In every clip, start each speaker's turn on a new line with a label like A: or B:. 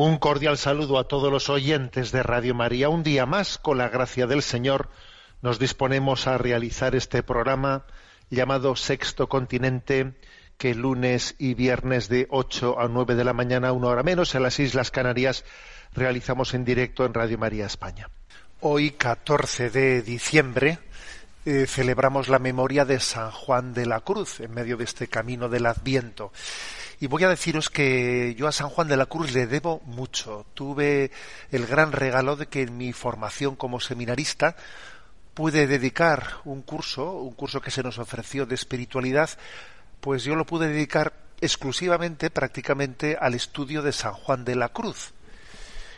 A: Un cordial saludo a todos los oyentes de Radio María. Un día más, con la gracia del Señor, nos disponemos a realizar este programa llamado Sexto Continente, que lunes y viernes de 8 a 9 de la mañana, una hora menos, en las Islas Canarias, realizamos en directo en Radio María España. Hoy, 14 de diciembre, eh, celebramos la memoria de San Juan de la Cruz en medio de este camino del Adviento. Y voy a deciros que yo a San Juan de la Cruz le debo mucho. Tuve el gran regalo de que en mi formación como seminarista pude dedicar un curso, un curso que se nos ofreció de espiritualidad, pues yo lo pude dedicar exclusivamente, prácticamente, al estudio de San Juan de la Cruz.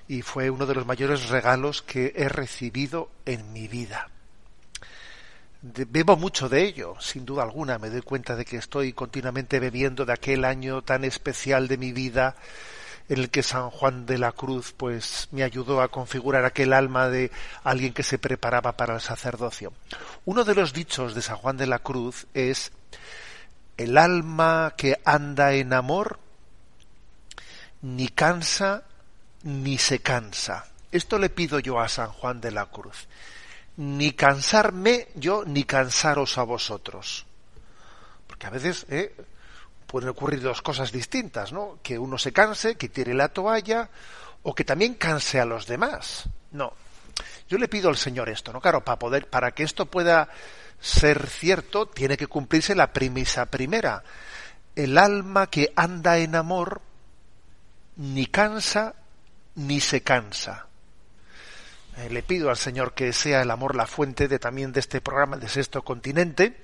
A: Y fue uno de los mayores regalos que he recibido en mi vida. Bebo mucho de ello, sin duda alguna. Me doy cuenta de que estoy continuamente bebiendo de aquel año tan especial de mi vida en el que San Juan de la Cruz pues me ayudó a configurar aquel alma de alguien que se preparaba para el sacerdocio. Uno de los dichos de San Juan de la Cruz es el alma que anda en amor ni cansa ni se cansa. Esto le pido yo a San Juan de la Cruz. Ni cansarme yo ni cansaros a vosotros. Porque a veces ¿eh? pueden ocurrir dos cosas distintas, ¿no? Que uno se canse, que tire la toalla, o que también canse a los demás. No. Yo le pido al Señor esto, ¿no? Claro, para poder, para que esto pueda ser cierto, tiene que cumplirse la premisa primera. El alma que anda en amor ni cansa ni se cansa. Eh, le pido al Señor que sea el amor la fuente de también de este programa de Sexto Continente,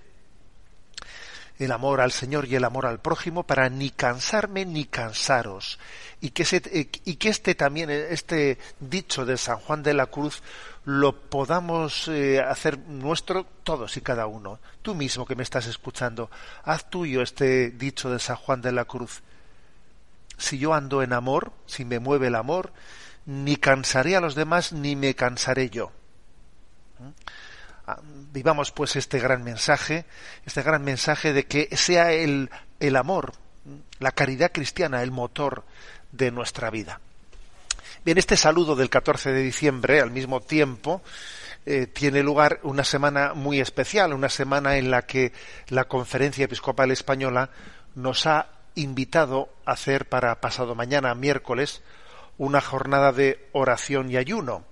A: el amor al Señor y el amor al prójimo para ni cansarme ni cansaros y que, se- eh, y que este también eh, este dicho de San Juan de la Cruz lo podamos hacer nuestro todos y cada uno. Tú mismo que me estás escuchando, haz tuyo este dicho de San Juan de la Cruz. Si yo ando en amor, si me mueve el amor, ni cansaré a los demás ni me cansaré yo. Ah, Vivamos pues este gran mensaje, este gran mensaje de que sea el, el amor, la caridad cristiana, el motor de nuestra vida. Bien, este saludo del 14 de diciembre, al mismo tiempo, eh, tiene lugar una semana muy especial, una semana en la que la Conferencia Episcopal Española nos ha invitado a hacer para pasado mañana, miércoles, una jornada de oración y ayuno.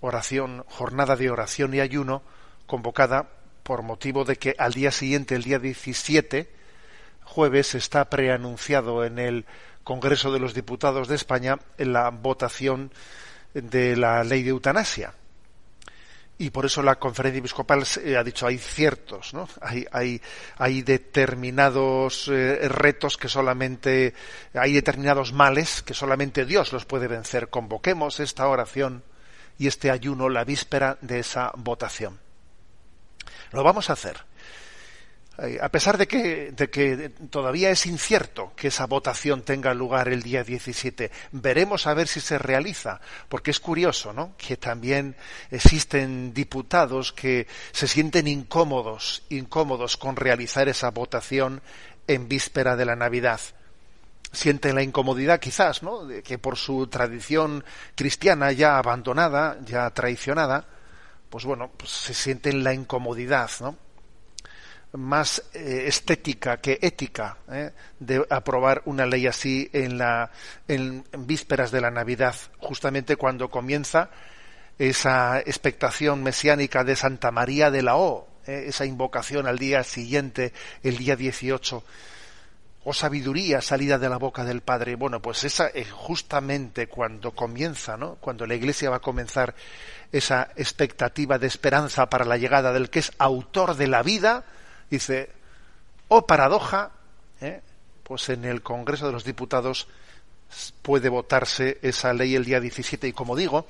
A: Oración, jornada de oración y ayuno convocada por motivo de que al día siguiente, el día 17, jueves, está preanunciado en el Congreso de los Diputados de España en la votación de la ley de eutanasia. Y por eso la conferencia episcopal eh, ha dicho hay ciertos, ¿no? Hay, hay, hay determinados eh, retos que solamente, hay determinados males que solamente Dios los puede vencer. Convoquemos esta oración y este ayuno la víspera de esa votación. Lo vamos a hacer. Eh, a pesar de que, todavía es incierto que esa votación tenga lugar el día 17, veremos a ver si se realiza, porque es curioso, ¿no? Que también existen diputados que se sienten incómodos, incómodos con realizar esa votación en víspera de la Navidad. Sienten la incomodidad, quizás, ¿no? De que por su tradición cristiana ya abandonada, ya traicionada, pues bueno, pues se sienten la incomodidad, ¿no? Más eh, estética que ética ¿eh? de aprobar una ley así en, la, en, vísperas de la Navidad, justamente cuando comienza esa expectación mesiánica de Santa María de la O, ¿eh? esa invocación al día siguiente, el día 18. o sabiduría salida de la boca del Padre. Bueno, pues esa es justamente cuando comienza, ¿no? Cuando la Iglesia va a comenzar esa expectativa de esperanza para la llegada del que es autor de la vida, dice, oh paradoja, ¿eh? pues en el Congreso de los Diputados puede votarse esa ley el día 17 y como digo,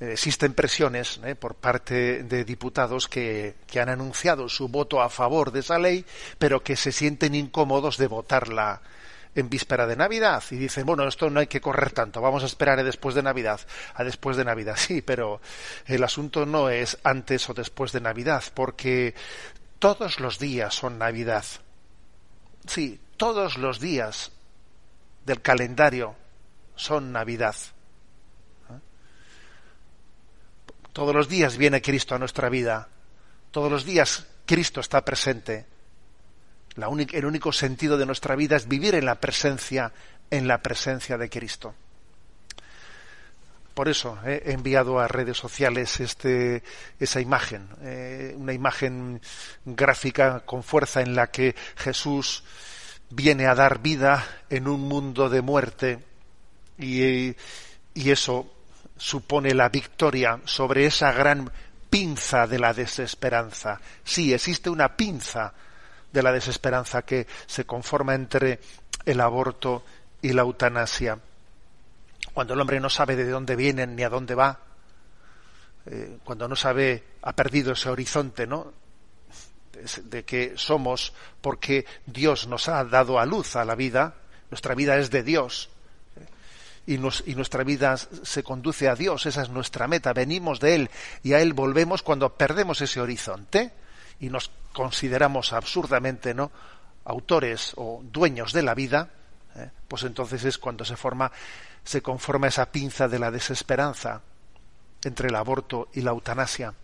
A: existen presiones ¿eh? por parte de diputados que, que, han anunciado su voto a favor de esa ley, pero que se sienten incómodos de votarla en víspera de Navidad y dicen, bueno, esto no hay que correr tanto, vamos a esperar a después de Navidad, a después de Navidad. Sí, pero el asunto no es antes o después de Navidad, porque todos los días son Navidad. Sí, todos los días del calendario son Navidad. Todos los días viene Cristo a nuestra vida. Todos los días Cristo está presente. El único sentido de nuestra vida es vivir en la presencia, en la presencia de Cristo. Por eso he enviado a redes sociales este, esa imagen, eh, una imagen gráfica con fuerza en la que Jesús viene a dar vida en un mundo de muerte y, y eso supone la victoria sobre esa gran pinza de la desesperanza. Sí, existe una pinza de la desesperanza que se conforma entre el aborto y la eutanasia. Cuando el hombre no sabe de dónde viene ni a dónde va, eh, cuando no sabe, ha perdido ese horizonte, ¿no? de que somos porque Dios nos ha dado a luz a la vida, nuestra vida es de Dios, y, nuestra vida se conduce a Dios, esa es nuestra meta, venimos de Él y a Él volvemos cuando perdemos ese horizonte y nos consideramos absurdamente no autores o dueños de la vida, ¿eh? pues entonces es cuando se forma, se conforma esa pinza de la desesperanza entre el aborto y la eutanasia.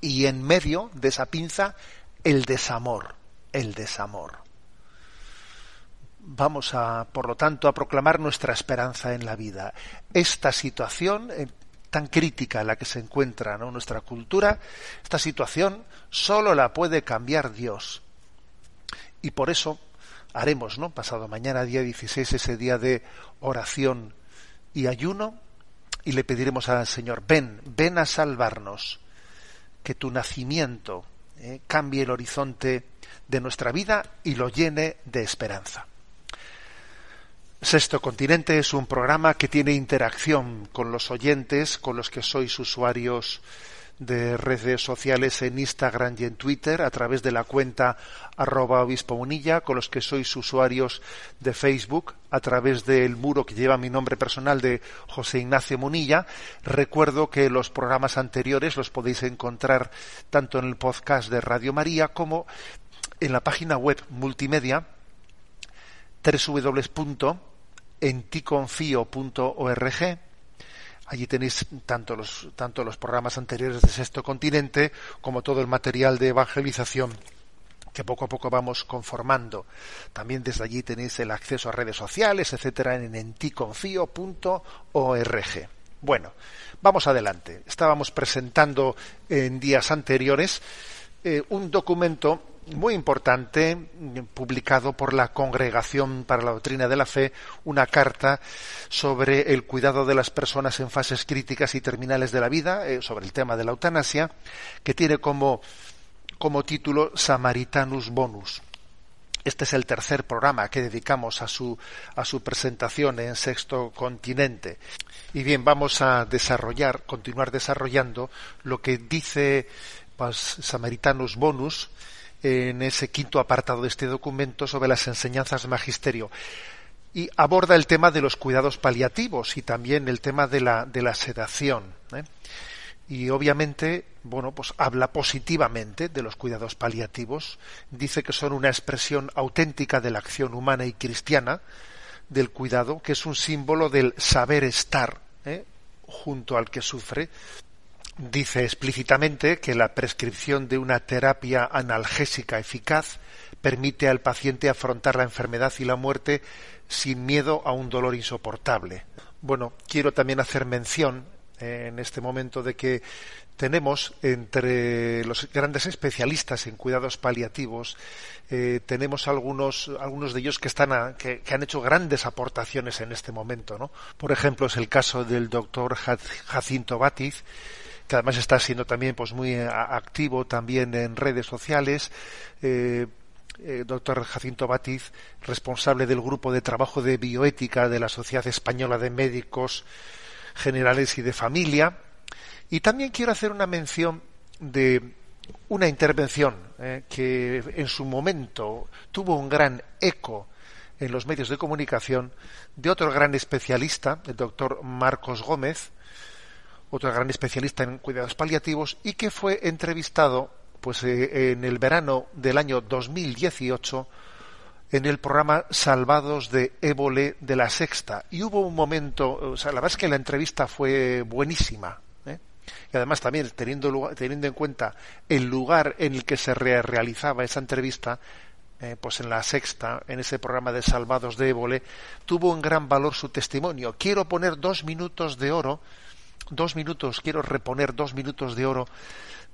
A: Y en medio de esa pinza, el desamor, el desamor vamos a, por lo tanto, a proclamar nuestra esperanza en la vida. Esta situación eh, tan crítica en la que se encuentra nuestra cultura, esta situación solo la puede cambiar Dios. Y por eso haremos, ¿no? Pasado mañana, día 16, ese día de oración y ayuno, y le pediremos al Señor, ven, ven a salvarnos, que tu nacimiento eh, cambie el horizonte de nuestra vida y lo llene de esperanza. Sexto Continente es un programa que tiene interacción con los oyentes, con los que sois usuarios de redes sociales en Instagram y en Twitter a través de la cuenta arroba obispo munilla, con los que sois usuarios de Facebook a través del muro que lleva mi nombre personal de José Ignacio Munilla. Recuerdo que los programas anteriores los podéis encontrar tanto en el podcast de Radio María como en la página web multimedia www en ticonfio.org. Allí tenéis tanto los, tanto los programas anteriores de Sexto Continente como todo el material de evangelización que poco a poco vamos conformando. También desde allí tenéis el acceso a redes sociales, etcétera, en enticonfio.org. Bueno, vamos adelante. Estábamos presentando en días anteriores eh, un documento muy importante, publicado por la Congregación para la Doctrina de la Fe, una carta sobre el cuidado de las personas en fases críticas y terminales de la vida, eh, sobre el tema de la eutanasia, que tiene como, como título Samaritanus Bonus. Este es el tercer programa que dedicamos a su, a su presentación en Sexto Continente. Y bien, vamos a desarrollar, continuar desarrollando lo que dice pues, Samaritanus Bonus, en ese quinto apartado de este documento sobre las enseñanzas magisterio y aborda el tema de los cuidados paliativos y también el tema de la, de la sedación. ¿eh? Y obviamente, bueno, pues habla positivamente de los cuidados paliativos, dice que son una expresión auténtica de la acción humana y cristiana del cuidado, que es un símbolo del saber estar ¿eh? junto al que sufre, dice explícitamente que la prescripción de una terapia analgésica eficaz permite al paciente afrontar la enfermedad y la muerte sin miedo a un dolor insoportable. Bueno, quiero también hacer mención eh, en este momento de que tenemos entre los grandes especialistas en cuidados paliativos eh, tenemos algunos algunos de ellos que están a- que, han hecho grandes aportaciones en este momento no por ejemplo es el caso del doctor Jacinto Batiz que además está siendo también pues muy eh, activo también en redes sociales eh, eh, doctor Jacinto Batiz, responsable del grupo de trabajo de bioética de la Sociedad Española de Médicos Generales y de Familia. Y también quiero hacer una mención de una intervención eh, que en su momento tuvo un gran eco en los medios de comunicación de otro gran especialista, el doctor Marcos Gómez, otro gran especialista en cuidados paliativos, y que fue entrevistado pues eh, en el verano del año 2018 en el programa Salvados de Évole de la Sexta. Y hubo un momento, o sea, la verdad es que la entrevista fue buenísima. ¿eh? Y además también teniendo, teniendo en cuenta el lugar en el que se re- realizaba esa entrevista, eh, pues en la sexta, en ese programa de Salvados de Évole, tuvo un gran valor su testimonio. Quiero poner dos minutos de oro, dos minutos, quiero reponer dos minutos de oro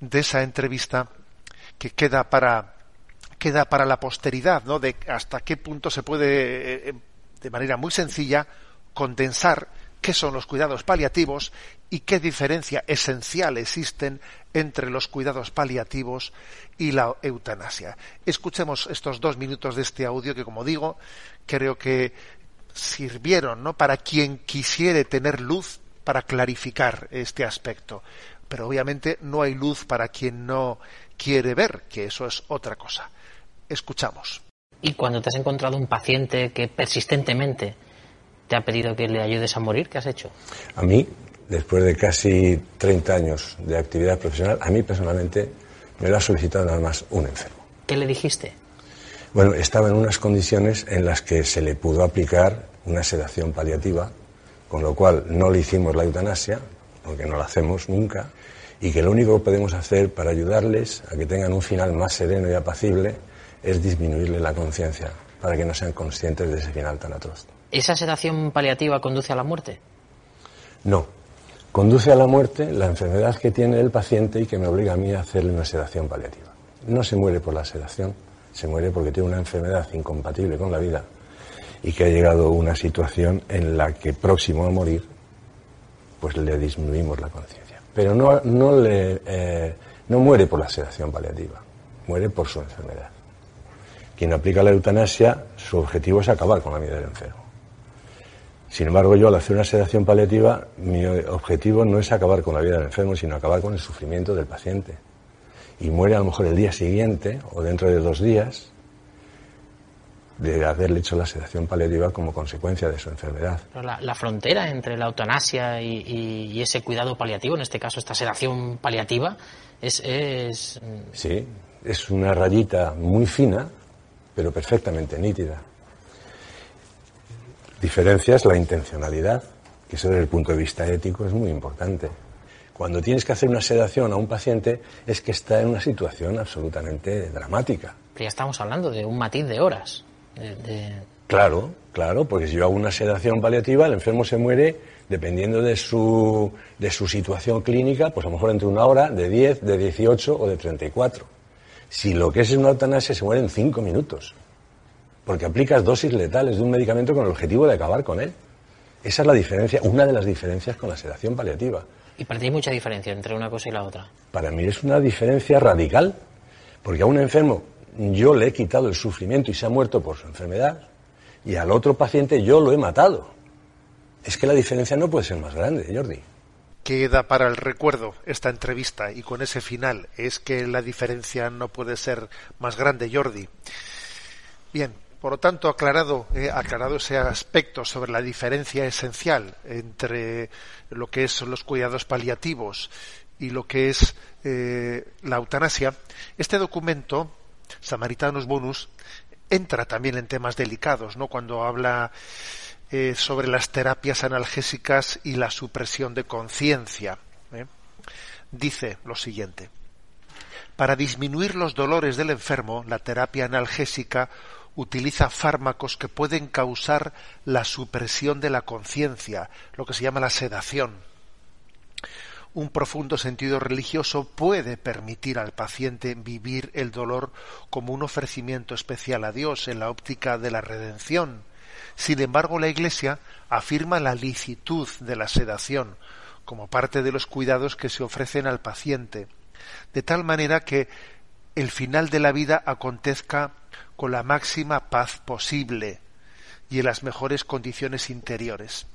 A: de esa entrevista que queda para queda para la posteridad, ¿no? De hasta qué punto se puede, eh, de manera muy sencilla, condensar qué son los cuidados paliativos y qué diferencia esencial existen entre los cuidados paliativos y la eutanasia. Escuchemos estos dos minutos de este audio que, como digo, creo que sirvieron, ¿no? Para quien quisiere tener luz para clarificar este aspecto. Pero obviamente no hay luz para quien no quiere ver, que eso es otra cosa. Escuchamos.
B: Y cuando te has encontrado un paciente que persistentemente te ha pedido que le ayudes a morir, ¿qué has hecho?
C: A mí, después de casi 30 años de actividad profesional, a mí personalmente me lo ha solicitado nada más un enfermo.
B: ¿Qué le dijiste?
C: Bueno, estaba en unas condiciones en las que se le pudo aplicar una sedación paliativa, con lo cual no le hicimos la eutanasia, porque no la hacemos nunca, y que lo único que podemos hacer para ayudarles a que tengan un final más sereno y apacible es disminuirle la conciencia, para que no sean conscientes de ese final tan atroz.
B: ¿Esa sedación paliativa conduce a la muerte?
C: No. Conduce a la muerte la enfermedad que tiene el paciente y que me obliga a mí a hacerle una sedación paliativa. No se muere por la sedación, se muere porque tiene una enfermedad incompatible con la vida y que ha llegado a una situación en la que próximo a morir, pues le disminuimos la conciencia. Pero no, no, le, eh, no muere por la sedación paliativa, muere por su enfermedad. Quien aplica la eutanasia, su objetivo es acabar con la vida del enfermo. Sin embargo, yo al hacer una sedación paliativa, mi objetivo no es acabar con la vida del enfermo, sino acabar con el sufrimiento del paciente. Y muere a lo mejor el día siguiente o dentro de dos días de haberle hecho la sedación paliativa como consecuencia de su enfermedad.
B: Pero la, la frontera entre la eutanasia y, y- y ese cuidado paliativo, en este caso esta sedación paliativa, es, es
C: Sí, es una rayita muy fina, pero perfectamente nítida. Diferencia es la intencionalidad, que eso desde el punto de vista ético es muy importante. Cuando tienes que hacer una sedación a un paciente es que está en una situación absolutamente dramática.
B: que ya estamos hablando de un matiz de horas. De- de-
C: Claro, claro, porque si yo hago una sedación paliativa, el enfermo se muere dependiendo de su, de su situación clínica, pues a lo mejor entre una hora, de 10, de 18 o de 34. Si lo que es una eutanasia, se muere en 5 minutos, porque aplicas dosis letales de un medicamento con el objetivo de acabar con él. Esa es la diferencia, una de las diferencias con la sedación paliativa.
B: y para ti hay mucha diferencia entre una cosa y la otra.
C: Para mí es una diferencia radical, porque a un enfermo yo le he quitado el sufrimiento y se ha muerto por su enfermedad, y al otro paciente yo lo he matado. Es que la diferencia no puede ser más grande, Jordi.
A: Queda para el recuerdo esta entrevista y con ese final es que la diferencia no puede ser más grande, Jordi. Bien, por lo tanto, aclarado, eh, aclarado ese aspecto sobre la diferencia esencial entre lo que son los cuidados paliativos y lo que es eh, la eutanasia, este documento, Samaritanos Bonus, entra también en temas delicados, ¿no? Cuando habla eh, sobre las terapias analgésicas y la supresión de conciencia. ¿eh? Dice lo siguiente. Para disminuir los dolores del enfermo, la terapia analgésica utiliza fármacos que pueden causar la supresión de la conciencia, lo que se llama la sedación. Un profundo sentido religioso puede permitir al paciente vivir el dolor como un ofrecimiento especial a Dios en la óptica de la redención. Sin embargo, la Iglesia afirma la licitud de la sedación como parte de los cuidados que se ofrecen al paciente, de tal manera que el final de la vida acontezca con la máxima paz posible y en las mejores condiciones interiores.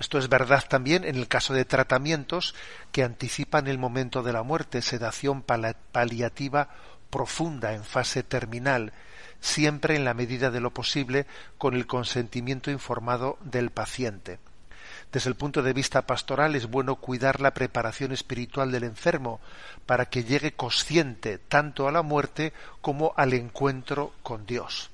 A: Esto es verdad también en el caso de tratamientos que anticipan el momento de la muerte, sedación paliativa profunda en fase terminal, siempre en la medida de lo posible con el consentimiento informado del paciente. Desde el punto de vista pastoral es bueno cuidar la preparación espiritual del enfermo para que llegue consciente tanto a la muerte como al encuentro con Dios.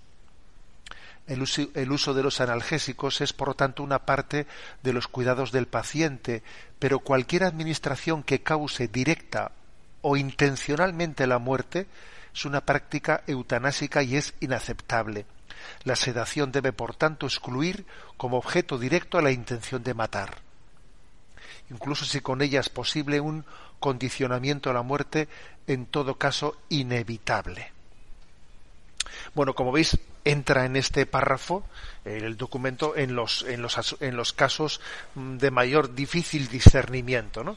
A: El uso, de los analgésicos es, por lo tanto, una parte de los cuidados del paciente, pero cualquier administración que cause directa o intencionalmente la muerte es una práctica eutanásica y es inaceptable. La sedación debe, por tanto, excluir como objeto directo a la intención de matar. Incluso si con ella es posible un condicionamiento a la muerte, en todo caso inevitable. Bueno, como veis, entra en este párrafo el documento en los, en los, en los casos mm, de mayor difícil discernimiento, ¿no?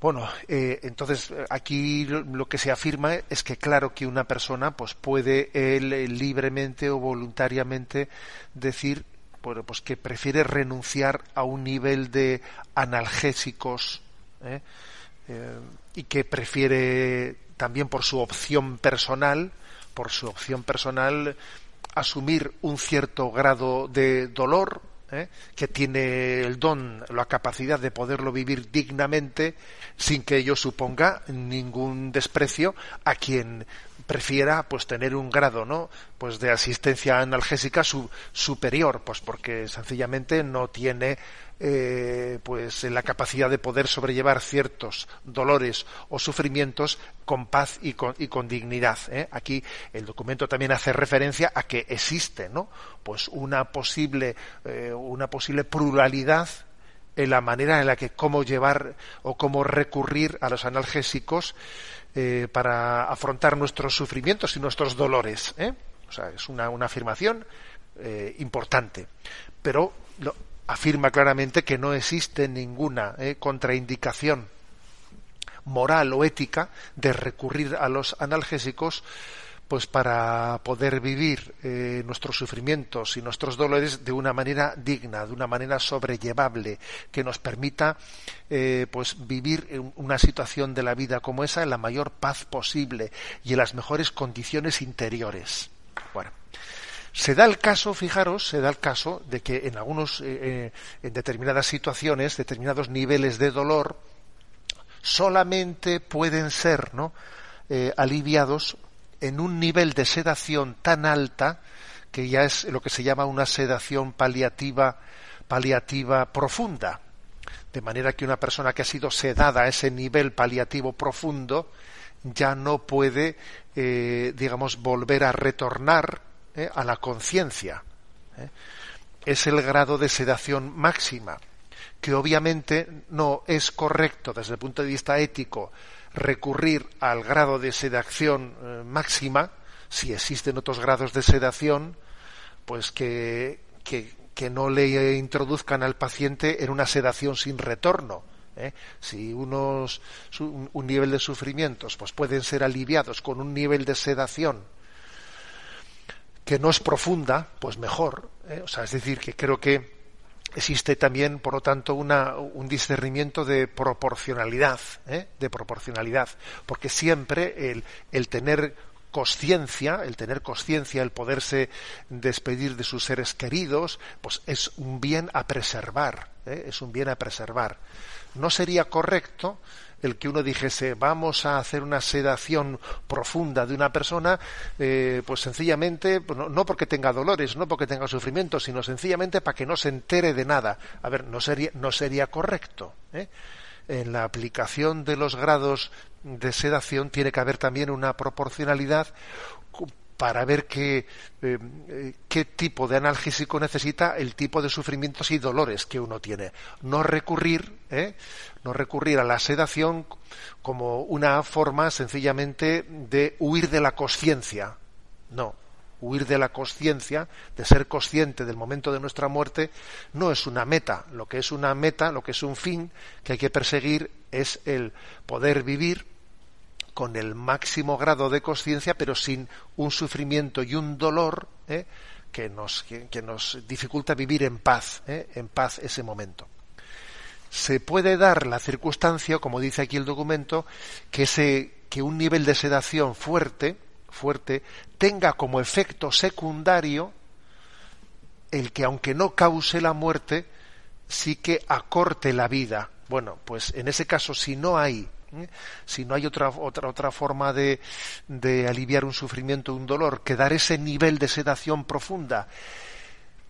A: Bueno, eh, entonces aquí lo que se afirma es que claro que una persona pues puede él eh, libremente o voluntariamente decir bueno, pues que prefiere renunciar a un nivel de analgésicos ¿eh? y que prefiere también por su opción personal por su opción personal, asumir un cierto grado de dolor, ¿eh? que tiene el don, la capacidad de poderlo vivir dignamente, sin que ello suponga ningún desprecio a quien prefiera pues tener un grado no pues de asistencia analgésica superior pues porque sencillamente no tiene eh, pues en la capacidad de poder sobrellevar ciertos dolores o sufrimientos con paz y con, y con dignidad. ¿eh? Aquí el documento también hace referencia a que existe, ¿no? Pues una posible, eh, una posible pluralidad en la manera en la que cómo llevar o cómo recurrir a los analgésicos para afrontar nuestros sufrimientos y nuestros dolores. O sea, es una, una afirmación importante. Pero afirma claramente que no existe ninguna eh, contraindicación moral o ética de recurrir a los analgésicos pues para poder vivir eh, nuestros sufrimientos y nuestros dolores de una manera digna, de una manera sobrellevable, que nos permita eh, pues vivir una situación de la vida como esa en la mayor paz posible y en las mejores condiciones interiores. Bueno, se da el caso, fijaros, se da el caso de que en algunos, eh, eh, en determinadas situaciones, determinados niveles de dolor, solamente pueden ser ¿no? Eh, aliviados en un nivel de sedación tan alta que ya es lo que se llama una sedación paliativa, paliativa profunda. De manera que una persona que ha sido sedada a ese nivel paliativo profundo ya no puede, digamos, volver a retornar ¿eh? a la conciencia. ¿eh? Es el grado de sedación máxima, que obviamente no es correcto desde el punto de vista ético recurrir al grado de sedación eh, máxima, si existen otros grados de sedación, pues que, que, no le introduzcan al paciente en una sedación sin retorno. Si unos, un nivel de sufrimientos pues pueden ser aliviados con un nivel de sedación que no es profunda, pues mejor. ¿eh? O sea, es decir, que creo que existe también, por lo tanto, una, un discernimiento de proporcionalidad, ¿eh? de proporcionalidad, porque siempre el, el tener conciencia, el tener conciencia, el poderse despedir de sus seres queridos, pues es un bien a preservar, ¿eh? es un bien a preservar. No sería correcto el que uno dijese vamos a hacer una sedación profunda de una persona, eh, pues sencillamente, pues no, porque tenga dolores, no porque tenga sufrimiento, sino sencillamente para que no se entere de nada. A ver, no sería, correcto. ¿eh? En la aplicación de los grados de sedación tiene que haber también una proporcionalidad para ver qué, eh, qué tipo de analgésico necesita el tipo de sufrimientos y dolores que uno tiene. No recurrir, ¿eh? no recurrir a la sedación como una forma sencillamente de huir de la conciencia. No, huir de la conciencia, de ser consciente del momento de nuestra muerte, no es una meta. Lo que es una meta, lo que es un fin que hay que perseguir es el poder vivir con el máximo grado de conciencia, pero sin un sufrimiento y un dolor ¿eh? que, nos, que, nos dificulta vivir en paz, ¿eh? en paz ese momento. Se puede dar la circunstancia, como dice aquí el documento, que, ese, que un nivel de sedación fuerte, fuerte tenga como efecto secundario el que aunque no cause la muerte, sí que acorte la vida. Bueno, pues en ese caso, si no hay ¿eh? Si no hay otra, otra, otra forma de, de aliviar un sufrimiento, un dolor, que dar ese nivel de sedación profunda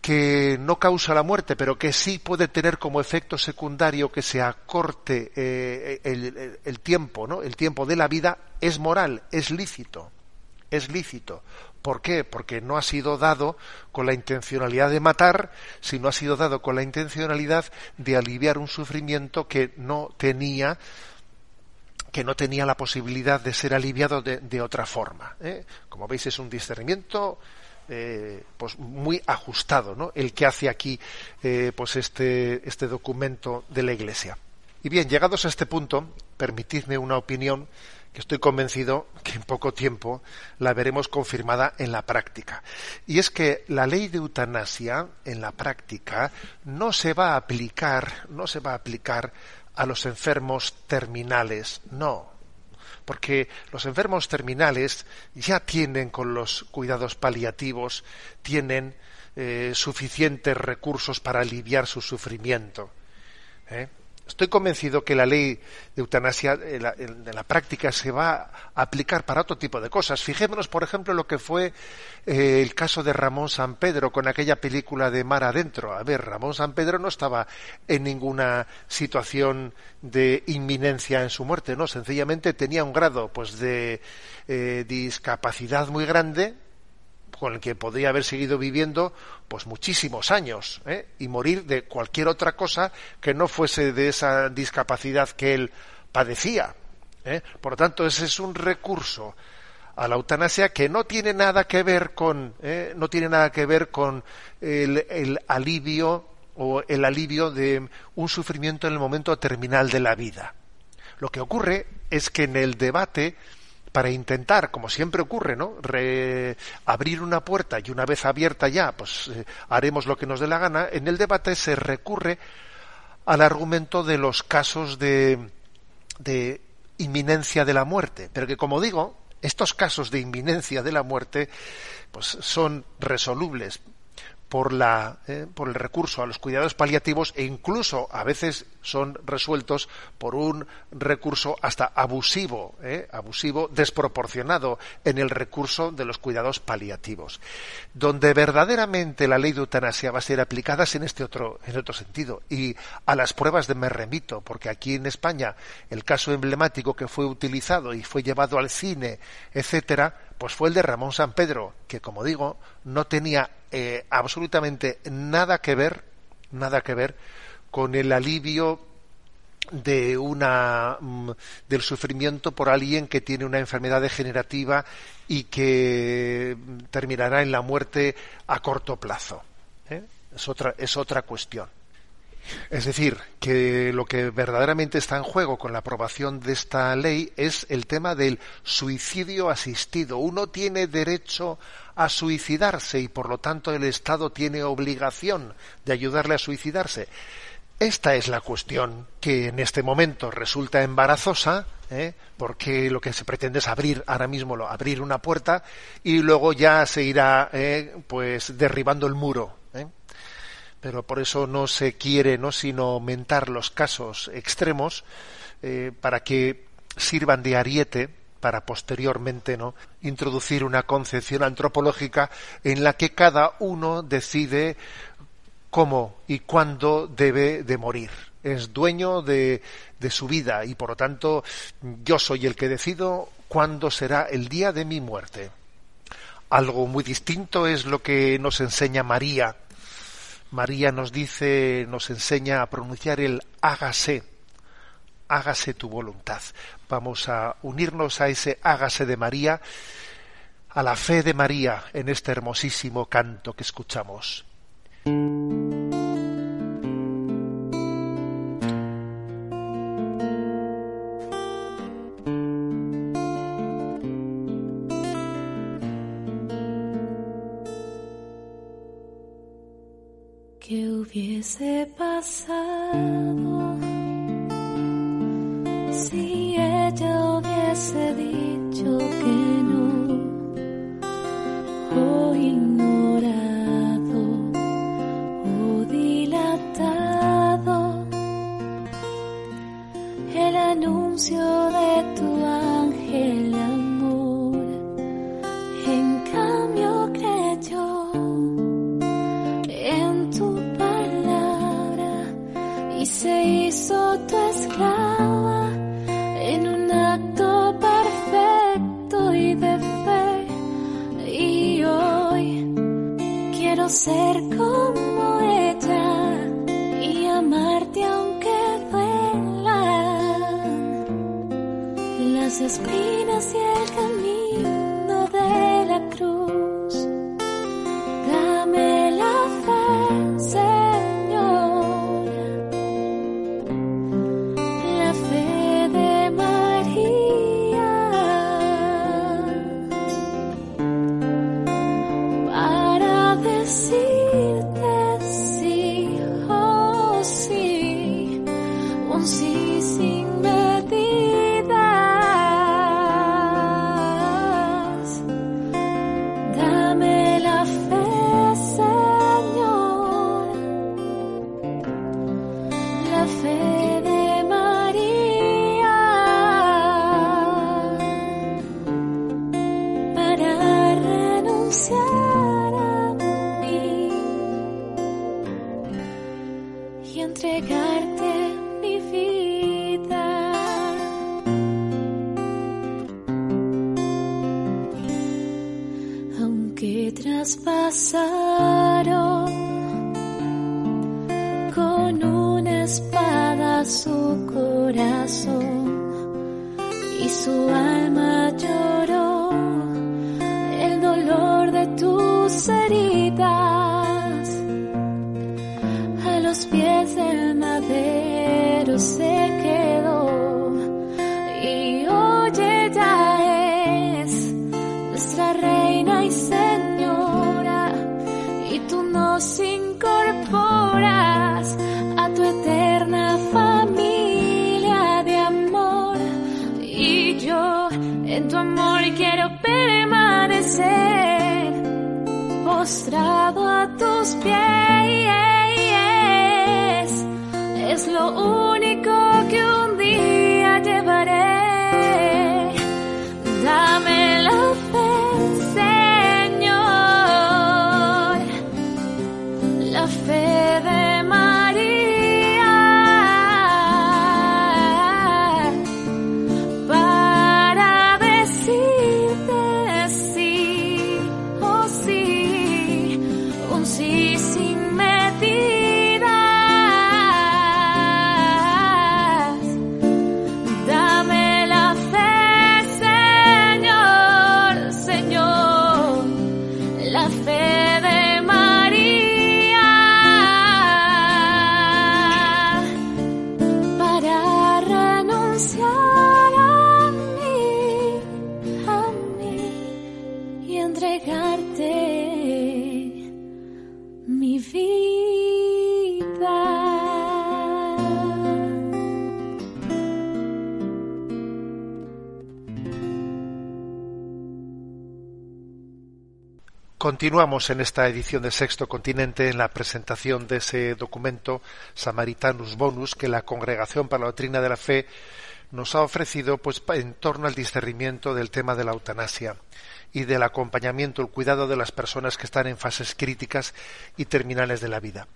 A: que no causa la muerte, pero que sí puede tener como efecto secundario que se acorte eh, el, el, tiempo, ¿no? El tiempo de la vida es moral, es lícito, es lícito. ¿Por qué? Porque no ha sido dado con la intencionalidad de matar, sino ha sido dado con la intencionalidad de aliviar un sufrimiento que no tenía que no tenía la posibilidad de ser aliviado de, otra forma. ¿eh? Como veis es un discernimiento eh, pues muy ajustado, ¿no? El que hace aquí eh, pues este, este documento de la Iglesia. Y bien, llegados a este punto, permitidme una opinión que estoy convencido que en poco tiempo la veremos confirmada en la práctica. Y es que la ley de eutanasia en la práctica no se va a aplicar, no se va a aplicar a los enfermos terminales, no, porque los enfermos terminales ya tienen con los cuidados paliativos, tienen eh, suficientes recursos para aliviar su sufrimiento. ¿eh? Estoy convencido que la ley de eutanasia en la, práctica se va a aplicar para otro tipo de cosas. Fijémonos, por ejemplo, lo que fue eh, el caso de Ramón San Pedro con aquella película de Mar Adentro. A ver, Ramón San Pedro no estaba en ninguna situación de inminencia en su muerte, no, sencillamente tenía un grado pues de eh, discapacidad muy grande con el que podría haber seguido viviendo pues muchísimos años ¿eh? y morir de cualquier otra cosa que no fuese de esa discapacidad que él padecía. ¿eh? Por lo tanto, ese es un recurso a la eutanasia que no tiene nada que ver con ¿eh? no tiene nada que ver con el, el alivio o el alivio de un sufrimiento en el momento terminal de la vida. Lo que ocurre es que en el debate para intentar, como siempre ocurre, ¿no? abrir una puerta y una vez abierta ya, pues eh, haremos lo que nos dé la gana. En el debate se recurre al argumento de los casos de, de inminencia de la muerte, pero que como digo, estos casos de inminencia de la muerte, pues son resolubles por, la, eh, por el recurso a los cuidados paliativos e incluso a veces son resueltos por un recurso hasta abusivo, eh, abusivo, desproporcionado en el recurso de los cuidados paliativos. Donde verdaderamente la ley de eutanasia va a ser aplicada es en este otro, en otro sentido. Y a las pruebas de me remito, porque aquí en España el caso emblemático que fue utilizado y fue llevado al cine, etcétera, pues fue el de Ramón San Pedro, que como digo, no tenía eh, absolutamente nada que ver, nada que ver con el alivio de una mm, del sufrimiento por alguien que tiene una enfermedad degenerativa y que terminará en la muerte a corto plazo. ¿eh? Es otra es otra cuestión. Es decir, que lo que verdaderamente está en juego con la aprobación de esta ley es el tema del suicidio asistido. Uno tiene derecho a suicidarse y por lo tanto el Estado tiene obligación de ayudarle a suicidarse. Esta es la cuestión que en este momento resulta embarazosa, ¿eh? porque lo que se pretende es abrir ahora mismo abrir una puerta y luego ya se irá ¿eh? pues derribando el muro. ¿eh? pero por eso no se quiere no sino aumentar los casos extremos para que sirvan de ariete para posteriormente no introducir una concepción antropológica en la que cada uno decide cómo y cuándo debe de morir es dueño de, su vida y por lo tanto yo soy el que decido cuándo será el día de mi muerte Algo muy distinto es lo que nos enseña María. María nos dice, nos enseña a pronunciar el hágase, hágase tu voluntad. Vamos a unirnos a ese hágase de María, a la fe de María en este hermosísimo canto que escuchamos.
D: ¿Qué hubiese pasado si ella hubiese dicho que no. O ignorado de tu ángel amor? En cambio creyó en tu palabra y se hizo tu esclava en un acto perfecto y de fe. Y hoy quiero ser como ella espinas y el
A: Continuamos en esta edición de Sexto Continente en la presentación de ese documento Samaritanus Bonus que la Congregación para la Doctrina de la Fe nos ha ofrecido pues en torno al discernimiento del tema de la eutanasia y del acompañamiento, el cuidado de las personas que están en fases críticas y terminales de la vida.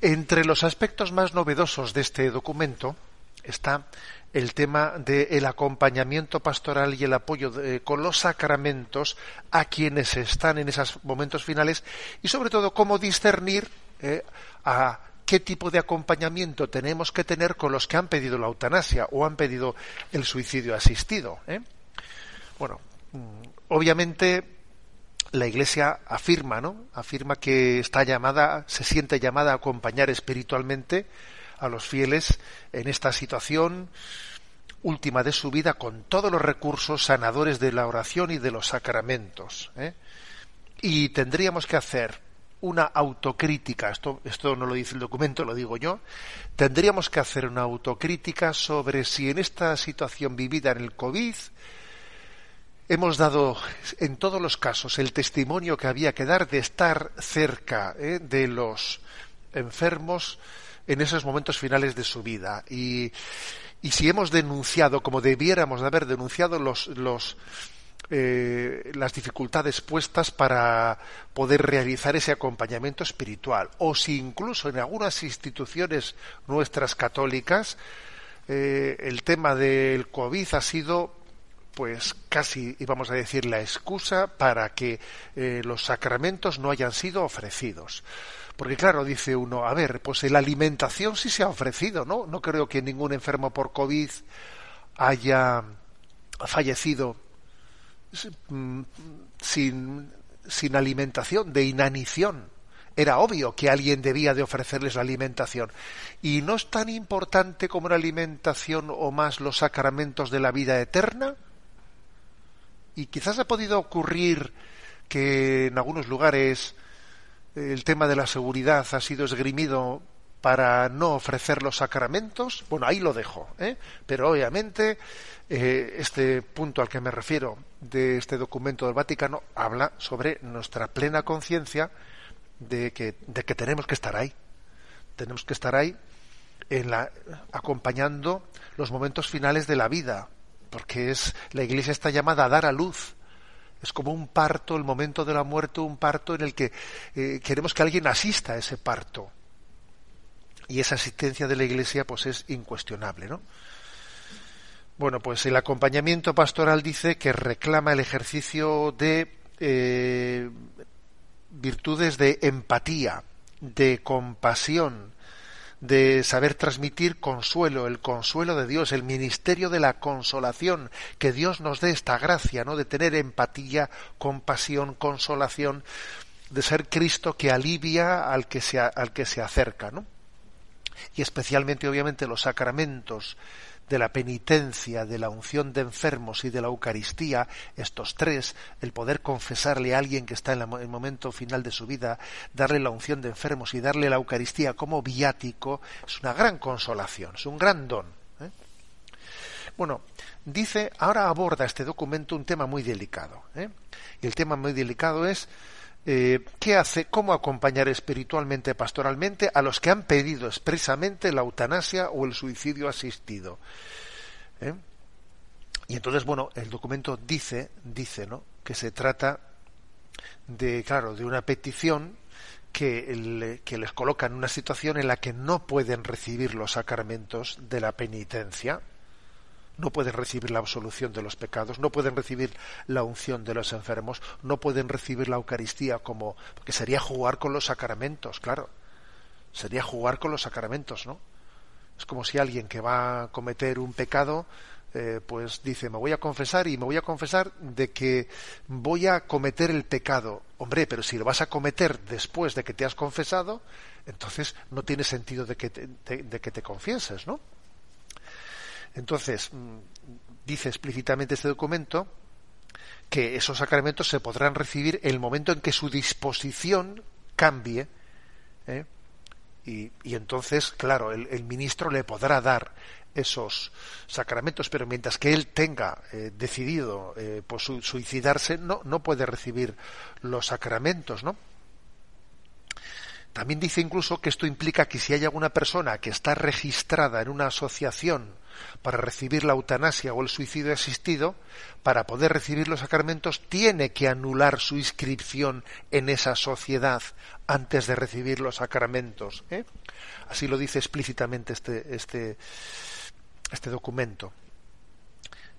A: Entre los aspectos más novedosos de este documento está el tema del acompañamiento pastoral y el apoyo con los sacramentos a quienes están en esos momentos finales y sobre todo cómo discernir eh, a qué tipo de acompañamiento tenemos que tener con los que han pedido la eutanasia o han pedido el suicidio asistido. ¿eh? Bueno, mm, obviamente la Iglesia afirma, ¿no? Afirma que está llamada, se siente llamada a acompañar espiritualmente a los fieles en esta situación última de su vida con todos los recursos sanadores de la oración y de los sacramentos. ¿eh? Y tendríamos que hacer una autocrítica, esto, esto no lo dice el documento, lo digo yo, tendríamos que hacer una autocrítica sobre si en esta situación vivida en el COVID hemos dado en todos los casos el testimonio que había que dar de estar cerca ¿eh? de los enfermos en esos momentos finales de su vida y, y si hemos denunciado como debiéramos de haber denunciado los, los eh, las dificultades puestas para poder realizar ese acompañamiento espiritual o si incluso en algunas instituciones nuestras católicas eh, el tema del COVID ha sido pues casi íbamos a decir la excusa para que eh, los sacramentos no hayan sido ofrecidos. Porque claro, dice uno, a ver, pues la alimentación sí se ha ofrecido, ¿no? No creo que ningún enfermo por COVID haya fallecido mm, sin, sin alimentación, de inanición. Era obvio que alguien debía de ofrecerles la alimentación. Y no es tan importante como la alimentación o más los sacramentos de la vida eterna. Y quizás ha podido ocurrir que en algunos lugares el tema de la seguridad ha sido esgrimido para no ofrecer los sacramentos. Bueno, ahí lo dejo. ¿eh? Pero obviamente eh, este punto al que me refiero de este documento del Vaticano habla sobre nuestra plena conciencia de que, de que tenemos que estar ahí. Tenemos que estar ahí en la, acompañando los momentos finales de la vida, porque es la Iglesia está llamada a dar a luz. Es como un parto, el momento de la muerte, un parto en el que eh, queremos que alguien asista a ese parto. Y esa asistencia de la Iglesia, pues es incuestionable, ¿no? Bueno, pues el acompañamiento pastoral dice que reclama el ejercicio de eh, virtudes de empatía, de compasión, de saber transmitir consuelo, el consuelo de Dios, el ministerio de la consolación, que Dios nos dé esta gracia, ¿no? De tener empatía, compasión, consolación, de ser Cristo que alivia al que se, al que se acerca, ¿no? Y especialmente, obviamente, los sacramentos de la penitencia, de la unción de enfermos y de la Eucaristía, estos tres, el poder confesarle a alguien que está en el momento final de su vida, darle la unción de enfermos y darle la Eucaristía como viático, es una gran consolación, es un gran don. ¿eh? Bueno, dice, ahora aborda este documento un tema muy delicado. ¿eh? Y el tema muy delicado es eh, qué hace, cómo acompañar espiritualmente, pastoralmente a los que han pedido expresamente la eutanasia o el suicidio asistido. ¿Eh? Y entonces, bueno, el documento dice, dice, ¿no? Que se trata de, claro, de una petición que, les coloca en una situación en la que no pueden recibir los sacramentos de la penitencia, no pueden recibir la absolución de los pecados, no pueden recibir la unción de los enfermos, no pueden recibir la Eucaristía como porque sería jugar con los sacramentos, claro. Sería jugar con los sacramentos, ¿no? Es como si alguien que va a cometer un pecado eh, pues dice, me voy a confesar y me voy a confesar de que voy a cometer el pecado. Hombre, pero si lo vas a cometer después de que te has confesado, entonces no tiene sentido de que te, de, de que te confieses, ¿no? Entonces, dice explícitamente este documento que esos sacramentos se podrán recibir el momento en que su disposición cambie. ¿eh? Y, entonces, claro, el, ministro le podrá dar esos sacramentos, pero mientras que él tenga eh, decidido eh, su, suicidarse, no, no puede recibir los sacramentos, ¿no? También dice incluso que esto implica que si hay alguna persona que está registrada en una asociación para recibir la eutanasia o el suicidio asistido, para poder recibir los sacramentos, tiene que anular su inscripción en esa sociedad antes de recibir los sacramentos. ¿eh? Así lo dice explícitamente este, este, este documento